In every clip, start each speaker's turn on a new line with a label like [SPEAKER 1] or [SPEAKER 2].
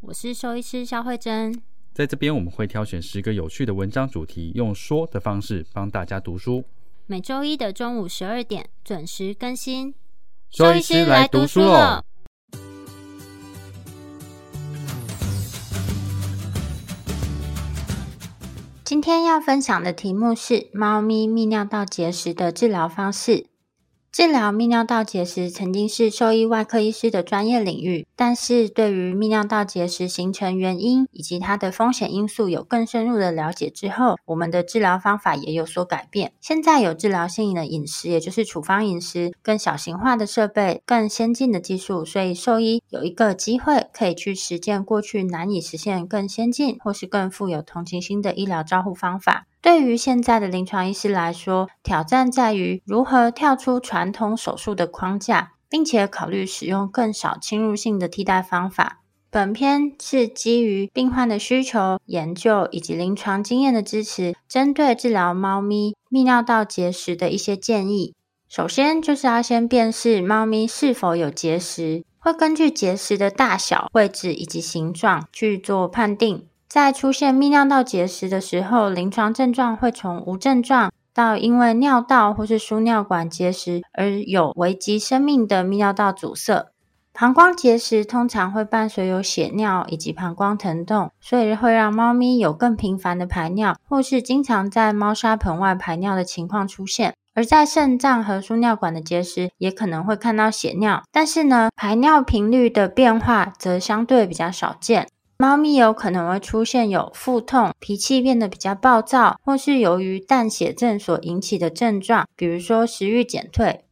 [SPEAKER 1] 我是兽医师肖慧珍，
[SPEAKER 2] 在这边我们会挑选十个有趣的文章主题，用说的方式帮大家读书。
[SPEAKER 1] 每周一的中午十二点准时更新。
[SPEAKER 2] 兽医师来读书了。
[SPEAKER 1] 今天要分享的题目是猫咪泌尿道结石的治疗方式。治疗泌尿道结石曾经是兽医外科医师的专业领域，但是对于泌尿道结石形成原因以及它的风险因素有更深入的了解之后，我们的治疗方法也有所改变。现在有治疗性的饮食，也就是处方饮食，更小型化的设备，更先进的技术，所以兽医有一个机会可以去实践过去难以实现更先进或是更富有同情心的医疗照护方法。对于现在的临床医师来说，挑战在于如何跳出传统手术的框架，并且考虑使用更少侵入性的替代方法。本篇是基于病患的需求、研究以及临床经验的支持，针对治疗猫咪泌尿道结石的一些建议。首先，就是要先辨识猫咪是否有结石，会根据结石的大小、位置以及形状去做判定。在出现泌尿道结石的时候，临床症状会从无症状到因为尿道或是输尿管结石而有危及生命的泌尿道阻塞。膀胱结石通常会伴随有血尿以及膀胱疼痛，所以会让猫咪有更频繁的排尿，或是经常在猫砂盆外排尿的情况出现。而在肾脏和输尿管的结石也可能会看到血尿，但是呢，排尿频率的变化则相对比较少见。猫咪有可能会出现有腹痛、脾气变得比较暴躁，或是由于淡血症所引起的症状，比如说食欲减退。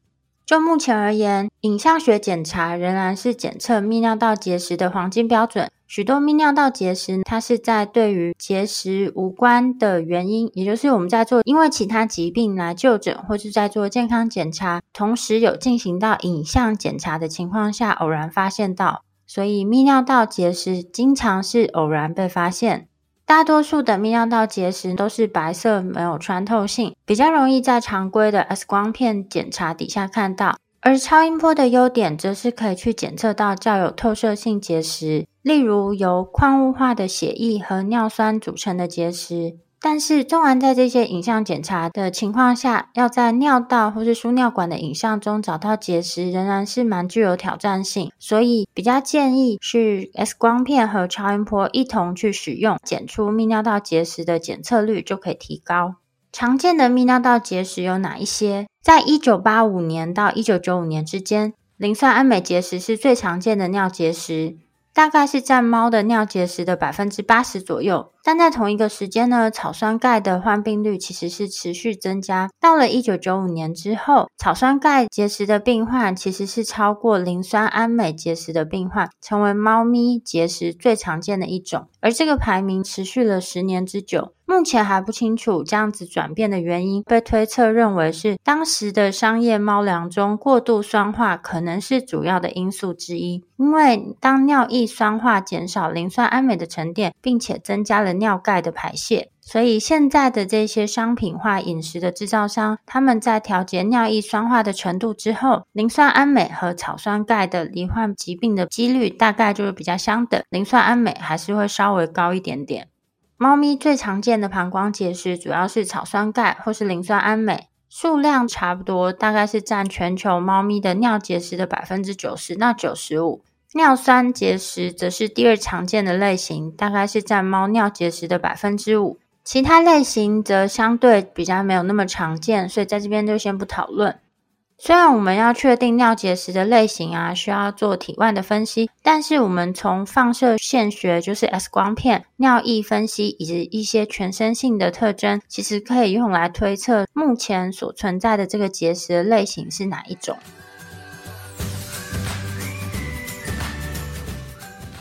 [SPEAKER 1] 就目前而言，影像学检查仍然是检测泌尿道结石的黄金标准。许多泌尿道结石，它是在对于结石无关的原因，也就是我们在做因为其他疾病来就诊，或是在做健康检查，同时有进行到影像检查的情况下，偶然发现到。所以，泌尿道结石经常是偶然被发现。大多数的泌尿道结石都是白色，没有穿透性，比较容易在常规的 X 光片检查底下看到。而超音波的优点，则是可以去检测到较有透射性结石，例如由矿物化的血液和尿酸组成的结石。但是，纵然在这些影像检查的情况下，要在尿道或是输尿管的影像中找到结石，仍然是蛮具有挑战性。所以，比较建议是 X 光片和超音波一同去使用，检出泌尿道结石的检测率就可以提高。常见的泌尿道结石有哪一些？在一九八五年到一九九五年之间，磷酸銨镁结石是最常见的尿结石。大概是占猫的尿结石的百分之八十左右，但在同一个时间呢，草酸钙的患病率其实是持续增加。到了一九九五年之后，草酸钙结石的病患其实是超过磷酸氨镁结石的病患，成为猫咪结石最常见的一种。而这个排名持续了十年之久。目前还不清楚这样子转变的原因，被推测认为是当时的商业猫粮中过度酸化可能是主要的因素之一。因为当尿液酸化减少磷酸氨镁的沉淀，并且增加了尿钙的排泄，所以现在的这些商品化饮食的制造商，他们在调节尿液酸化的程度之后，磷酸氨镁和草酸钙的罹患疾病的几率大概就是比较相等，磷酸氨镁还是会稍微高一点点。猫咪最常见的膀胱结石主要是草酸钙或是磷酸铵镁，数量差不多，大概是占全球猫咪的尿结石的百分之九十到九十五。尿酸结石则是第二常见的类型，大概是占猫尿结石的百分之五。其他类型则相对比较没有那么常见，所以在这边就先不讨论。虽然我们要确定尿结石的类型啊，需要做体外的分析，但是我们从放射线学，就是 X 光片、尿液分析以及一些全身性的特征，其实可以用来推测目前所存在的这个结石的类型是哪一种。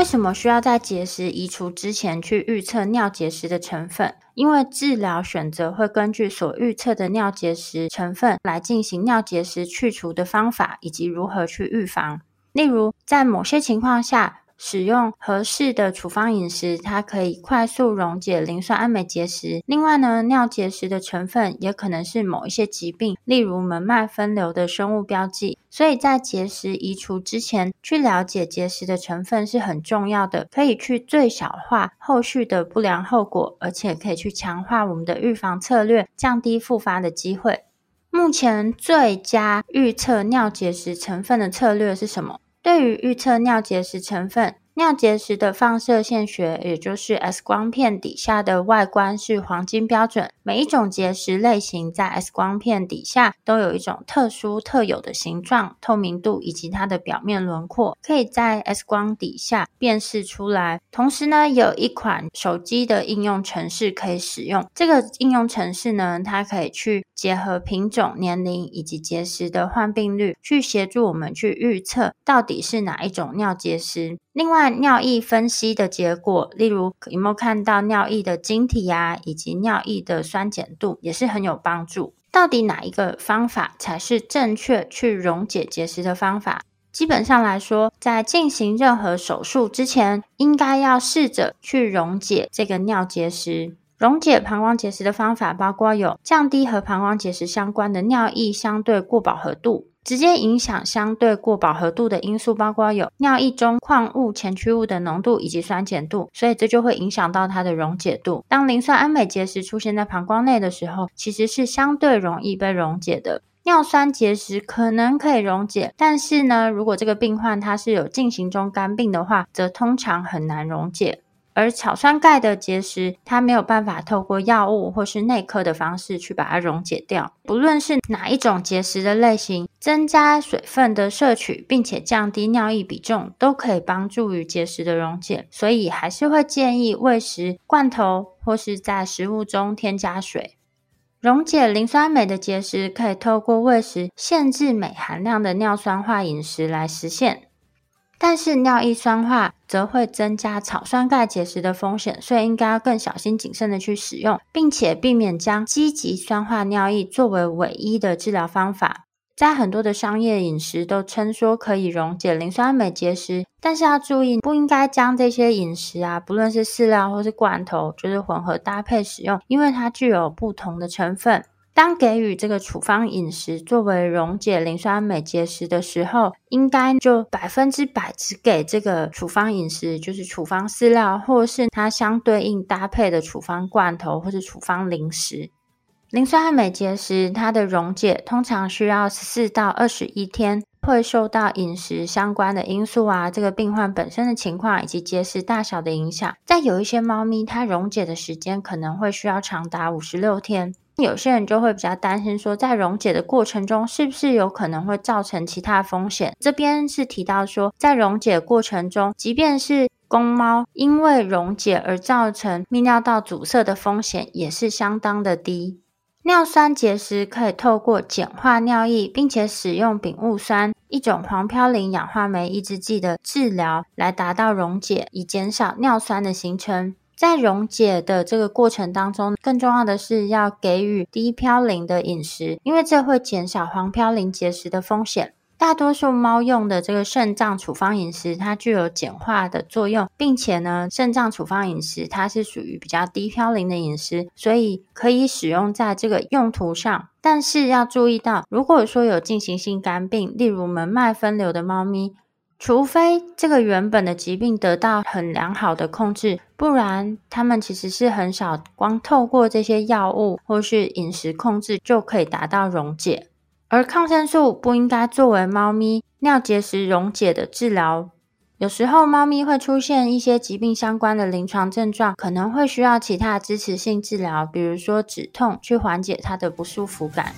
[SPEAKER 1] 为什么需要在结石移除之前去预测尿结石的成分？因为治疗选择会根据所预测的尿结石成分来进行尿结石去除的方法，以及如何去预防。例如，在某些情况下，使用合适的处方饮食，它可以快速溶解磷酸氨镁结石。另外呢，尿结石的成分也可能是某一些疾病，例如门脉分流的生物标记。所以在结石移除之前，去了解结石的成分是很重要的，可以去最小化后续的不良后果，而且可以去强化我们的预防策略，降低复发的机会。目前最佳预测尿结石成分的策略是什么？对于预测尿结石成分，尿结石的放射线学，也就是 X 光片底下的外观是黄金标准。每一种结石类型在 X 光片底下都有一种特殊特有的形状、透明度以及它的表面轮廓，可以在 X 光底下辨识出来。同时呢，有一款手机的应用程式可以使用。这个应用程式呢，它可以去结合品种、年龄以及结石的患病率，去协助我们去预测到底。是哪一种尿结石？另外，尿液分析的结果，例如有没有看到尿液的晶体啊，以及尿液的酸碱度，也是很有帮助。到底哪一个方法才是正确去溶解结石的方法？基本上来说，在进行任何手术之前，应该要试着去溶解这个尿结石。溶解膀胱结石的方法包括有降低和膀胱结石相关的尿液相对过饱和度。直接影响相对过饱和度的因素包括有尿液中矿物前驱物的浓度以及酸碱度，所以这就会影响到它的溶解度。当磷酸氨镁结石出现在膀胱内的时候，其实是相对容易被溶解的。尿酸结石可能可以溶解，但是呢，如果这个病患他是有进行中肝病的话，则通常很难溶解。而草酸钙的结石，它没有办法透过药物或是内科的方式去把它溶解掉。不论是哪一种结石的类型，增加水分的摄取，并且降低尿液比重，都可以帮助于结石的溶解。所以还是会建议喂食罐头或是在食物中添加水。溶解磷酸镁的结石，可以透过喂食限制镁含量的尿酸化饮食来实现。但是尿液酸化则会增加草酸钙结石的风险，所以应该要更小心谨慎的去使用，并且避免将积极酸化尿液作为唯一的治疗方法。在很多的商业饮食都称说可以溶解磷酸镁结石，但是要注意，不应该将这些饮食啊，不论是饲料或是罐头，就是混合搭配使用，因为它具有不同的成分。当给予这个处方饮食作为溶解磷酸镁结石的时候，应该就百分之百只给这个处方饮食，就是处方饲料，或是它相对应搭配的处方罐头或是处方零食。磷酸镁结石它的溶解通常需要十四到二十一天，会受到饮食相关的因素啊，这个病患本身的情况以及结石大小的影响。在有一些猫咪，它溶解的时间可能会需要长达五十六天。有些人就会比较担心，说在溶解的过程中，是不是有可能会造成其他风险？这边是提到说，在溶解过程中，即便是公猫因为溶解而造成泌尿道阻塞的风险，也是相当的低。尿酸结石可以透过碱化尿液，并且使用丙戊酸一种黄嘌呤氧化酶抑制剂的治疗，来达到溶解，以减少尿酸的形成。在溶解的这个过程当中，更重要的是要给予低嘌呤的饮食，因为这会减少黄嘌呤结石的风险。大多数猫用的这个肾脏处方饮食，它具有碱化的作用，并且呢，肾脏处方饮食它是属于比较低嘌呤的饮食，所以可以使用在这个用途上。但是要注意到，如果说有进行性肝病，例如门脉分流的猫咪。除非这个原本的疾病得到很良好的控制，不然他们其实是很少光透过这些药物或是饮食控制就可以达到溶解。而抗生素不应该作为猫咪尿结石溶解的治疗。有时候，猫咪会出现一些疾病相关的临床症状，可能会需要其他支持性治疗，比如说止痛，去缓解它的不舒服感。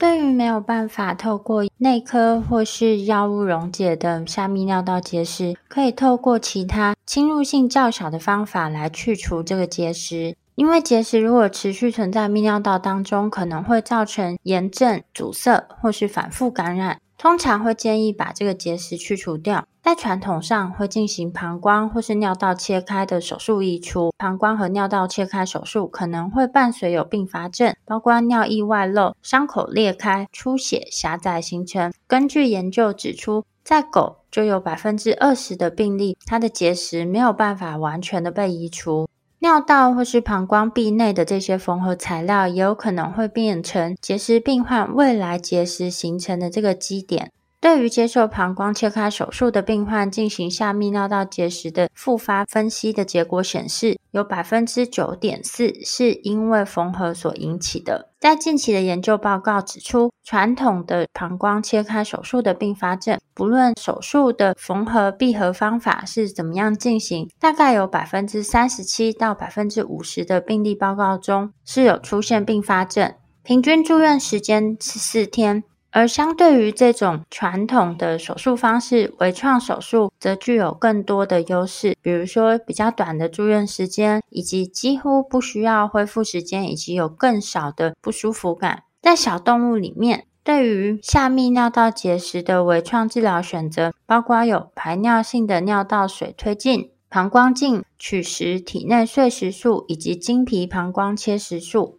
[SPEAKER 1] 对于没有办法透过内科或是药物溶解的下泌尿道结石，可以透过其他侵入性较小的方法来去除这个结石。因为结石如果持续存在泌尿道当中，可能会造成炎症、阻塞或是反复感染。通常会建议把这个结石去除掉，在传统上会进行膀胱或是尿道切开的手术移除。膀胱和尿道切开手术可能会伴随有并发症，包括尿液外漏、伤口裂开、出血、狭窄形成。根据研究指出，在狗就有百分之二十的病例，它的结石没有办法完全的被移除。尿道或是膀胱壁内的这些缝合材料，也有可能会变成结石病患未来结石形成的这个基点。对于接受膀胱切开手术的病患进行下泌尿道结石的复发分析的结果显示，有百分之九点四是因为缝合所引起的。在近期的研究报告指出，传统的膀胱切开手术的并发症，不论手术的缝合闭合方法是怎么样进行，大概有百分之三十七到百分之五十的病例报告中是有出现并发症，平均住院时间是四天。而相对于这种传统的手术方式，微创手术则具有更多的优势，比如说比较短的住院时间，以及几乎不需要恢复时间，以及有更少的不舒服感。在小动物里面，对于下泌尿道结石的微创治疗选择，包括有排尿性的尿道水推进、膀胱镜取石、体内碎石术以及经皮膀胱切石术。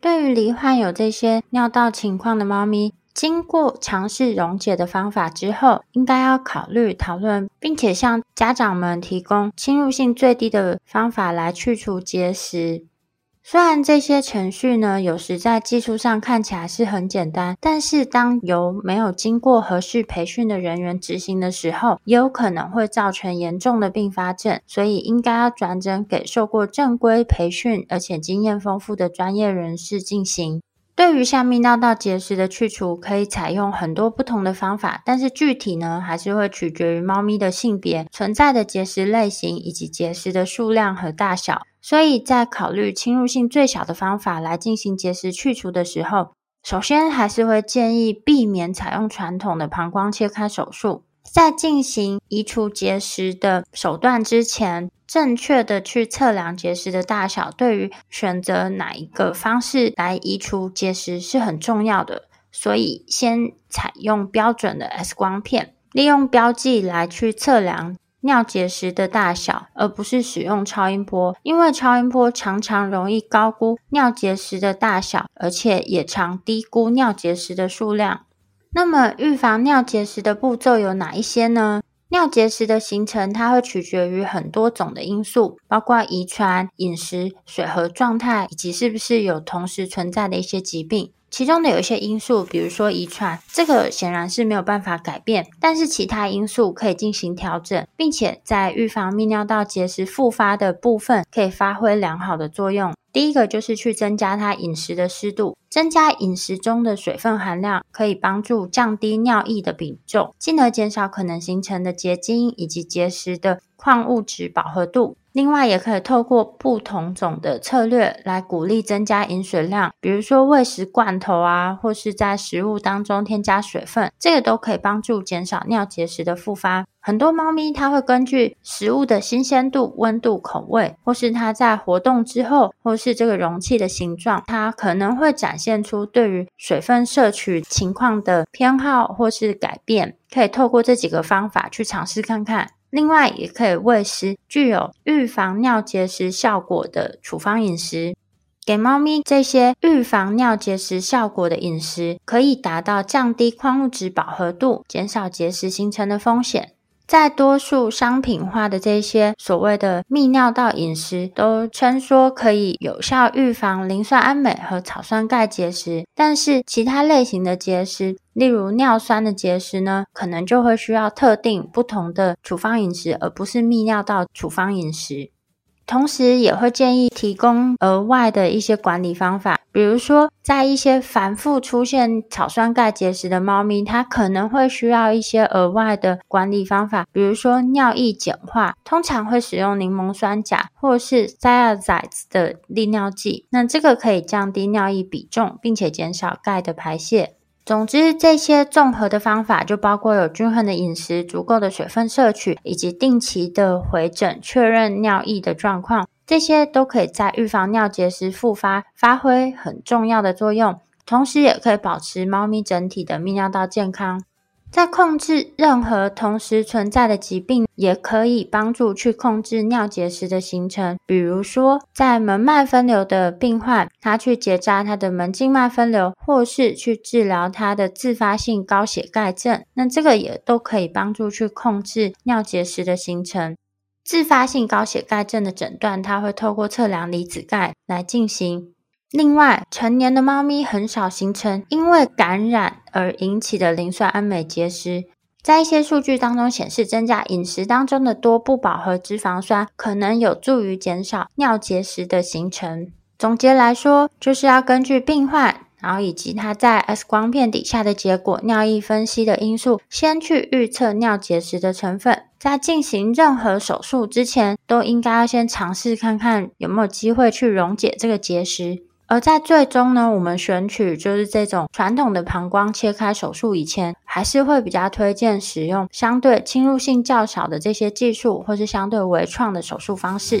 [SPEAKER 1] 对于罹患有这些尿道情况的猫咪，经过尝试溶解的方法之后，应该要考虑讨论，并且向家长们提供侵入性最低的方法来去除结石。虽然这些程序呢，有时在技术上看起来是很简单，但是当由没有经过合适培训的人员执行的时候，也有可能会造成严重的并发症。所以应该要转诊给受过正规培训而且经验丰富的专业人士进行。对于下泌尿道结石的去除，可以采用很多不同的方法，但是具体呢，还是会取决于猫咪的性别、存在的结石类型以及结石的数量和大小。所以在考虑侵入性最小的方法来进行结石去除的时候，首先还是会建议避免采用传统的膀胱切开手术。在进行移除结石的手段之前，正确的去测量结石的大小，对于选择哪一个方式来移除结石是很重要的。所以，先采用标准的 X 光片，利用标记来去测量尿结石的大小，而不是使用超音波，因为超音波常常容易高估尿结石的大小，而且也常低估尿结石的数量。那么，预防尿结石的步骤有哪一些呢？尿结石的形成，它会取决于很多种的因素，包括遗传、饮食、水合状态，以及是不是有同时存在的一些疾病。其中的有一些因素，比如说遗传，这个显然是没有办法改变，但是其他因素可以进行调整，并且在预防泌尿道结石复发的部分，可以发挥良好的作用。第一个就是去增加它饮食的湿度，增加饮食中的水分含量，可以帮助降低尿液的比重，进而减少可能形成的结晶以及结石的矿物质饱和度。另外，也可以透过不同种的策略来鼓励增加饮水量，比如说喂食罐头啊，或是在食物当中添加水分，这个都可以帮助减少尿结石的复发。很多猫咪它会根据食物的新鲜度、温度、口味，或是它在活动之后，或是这个容器的形状，它可能会展现出对于水分摄取情况的偏好或是改变。可以透过这几个方法去尝试看看。另外，也可以喂食具有预防尿结石效果的处方饮食，给猫咪这些预防尿结石效果的饮食，可以达到降低矿物质饱和度，减少结石形成的风险。在多数商品化的这些所谓的泌尿道饮食，都称说可以有效预防磷酸铵镁和草酸钙结石，但是其他类型的结石，例如尿酸的结石呢，可能就会需要特定不同的处方饮食，而不是泌尿道处方饮食。同时也会建议提供额外的一些管理方法，比如说在一些反复出现草酸钙结石的猫咪，它可能会需要一些额外的管理方法，比如说尿液碱化，通常会使用柠檬酸钾或是 Thiazides 的利尿剂，那这个可以降低尿液比重，并且减少钙的排泄。总之，这些综合的方法就包括有均衡的饮食、足够的水分摄取，以及定期的回诊确认尿液的状况。这些都可以在预防尿结石复发发挥很重要的作用，同时也可以保持猫咪整体的泌尿道健康。在控制任何同时存在的疾病，也可以帮助去控制尿结石的形成。比如说，在门脉分流的病患，他去结扎他的门静脉分流，或是去治疗他的自发性高血钙症，那这个也都可以帮助去控制尿结石的形成。自发性高血钙症的诊断，它会透过测量离子钙来进行。另外，成年的猫咪很少形成因为感染而引起的磷酸氨镁结石。在一些数据当中显示，增加饮食当中的多不饱和脂肪酸，可能有助于减少尿结石的形成。总结来说，就是要根据病患，然后以及他在 X 光片底下的结果、尿液分析的因素，先去预测尿结石的成分。在进行任何手术之前，都应该要先尝试看看有没有机会去溶解这个结石。而在最终呢，我们选取就是这种传统的膀胱切开手术以前，还是会比较推荐使用相对侵入性较少的这些技术，或是相对微创的手术方式。